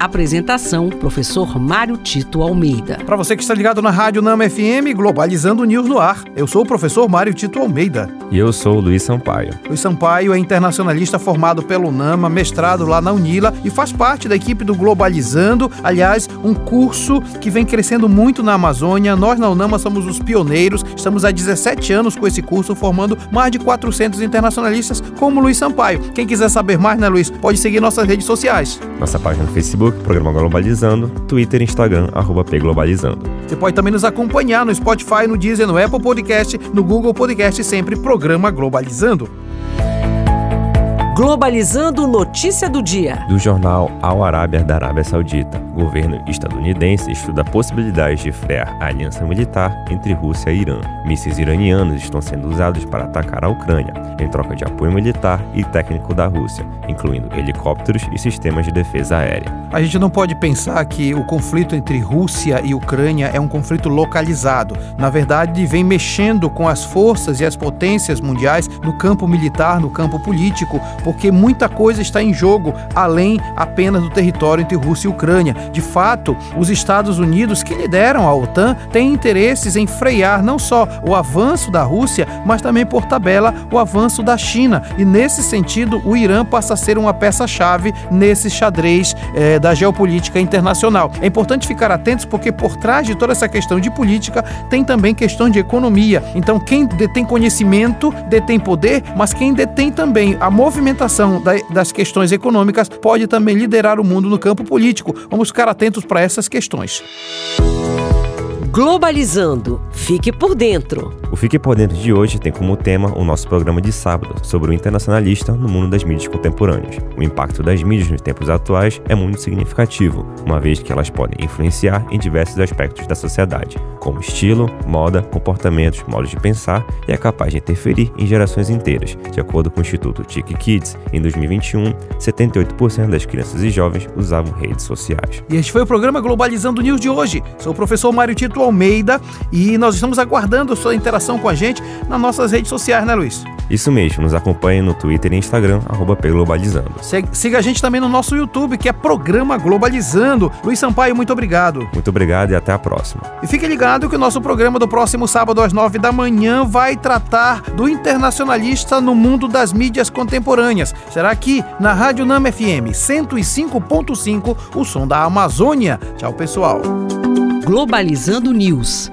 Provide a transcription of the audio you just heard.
Apresentação: Professor Mário Tito Almeida. Para você que está ligado na Rádio Nama FM, Globalizando News no ar. Eu sou o professor Mário Tito Almeida. E eu sou o Luiz Sampaio. Luiz Sampaio é internacionalista formado pelo Nama, mestrado lá na Unila e faz parte da equipe do Globalizando. Aliás, um curso que vem crescendo muito na Amazônia. Nós na Unama somos os pioneiros. Estamos há 17 anos com esse curso, formando mais de 400 internacionalistas como Luiz Sampaio. Quem quiser saber mais, né, Luiz? Pode seguir nossas redes sociais. Nossa página no Facebook Facebook, Programa Globalizando, Twitter e Instagram, arroba Pglobalizando. Você pode também nos acompanhar no Spotify, no Deezer, no Apple Podcast, no Google Podcast, sempre Programa Globalizando. Globalizando notícia do dia. Do jornal Al Arábia da Arábia Saudita. Governo estadunidense estuda a possibilidade de frear a aliança militar entre Rússia e Irã. Mísseis iranianos estão sendo usados para atacar a Ucrânia, em troca de apoio militar e técnico da Rússia, incluindo helicópteros e sistemas de defesa aérea. A gente não pode pensar que o conflito entre Rússia e Ucrânia é um conflito localizado. Na verdade, vem mexendo com as forças e as potências mundiais no campo militar, no campo político, porque muita coisa está em jogo além apenas do território entre Rússia e Ucrânia. De fato, os Estados Unidos, que lideram a OTAN, têm interesses em frear não só o avanço da Rússia, mas também, por tabela, o avanço da China. E nesse sentido, o Irã passa a ser uma peça-chave nesse xadrez eh, da geopolítica internacional. É importante ficar atentos porque por trás de toda essa questão de política tem também questão de economia. Então, quem detém conhecimento detém poder, mas quem detém também a movimentação das questões econômicas pode também liderar o mundo no campo político. Vamos ficar atentos para essas questões. Globalizando. Fique por dentro. O Fique por Dentro de hoje tem como tema o nosso programa de sábado sobre o internacionalista no mundo das mídias contemporâneas. O impacto das mídias nos tempos atuais é muito significativo, uma vez que elas podem influenciar em diversos aspectos da sociedade, como estilo, moda, comportamentos, modos de pensar e é capaz de interferir em gerações inteiras. De acordo com o Instituto TIC Kids, em 2021, 78% das crianças e jovens usavam redes sociais. E este foi o programa Globalizando News de hoje. Sou o professor Mário Tito Almeida e nós estamos aguardando sua interação com a gente nas nossas redes sociais, né, Luiz? Isso mesmo, nos acompanhe no Twitter e Instagram, arroba Globalizando. Siga a gente também no nosso YouTube, que é Programa Globalizando. Luiz Sampaio, muito obrigado. Muito obrigado e até a próxima. E fique ligado que o nosso programa do próximo sábado às nove da manhã vai tratar do internacionalista no mundo das mídias contemporâneas. Será aqui na Rádio Nama FM 105.5, o som da Amazônia. Tchau, pessoal. Globalizando News,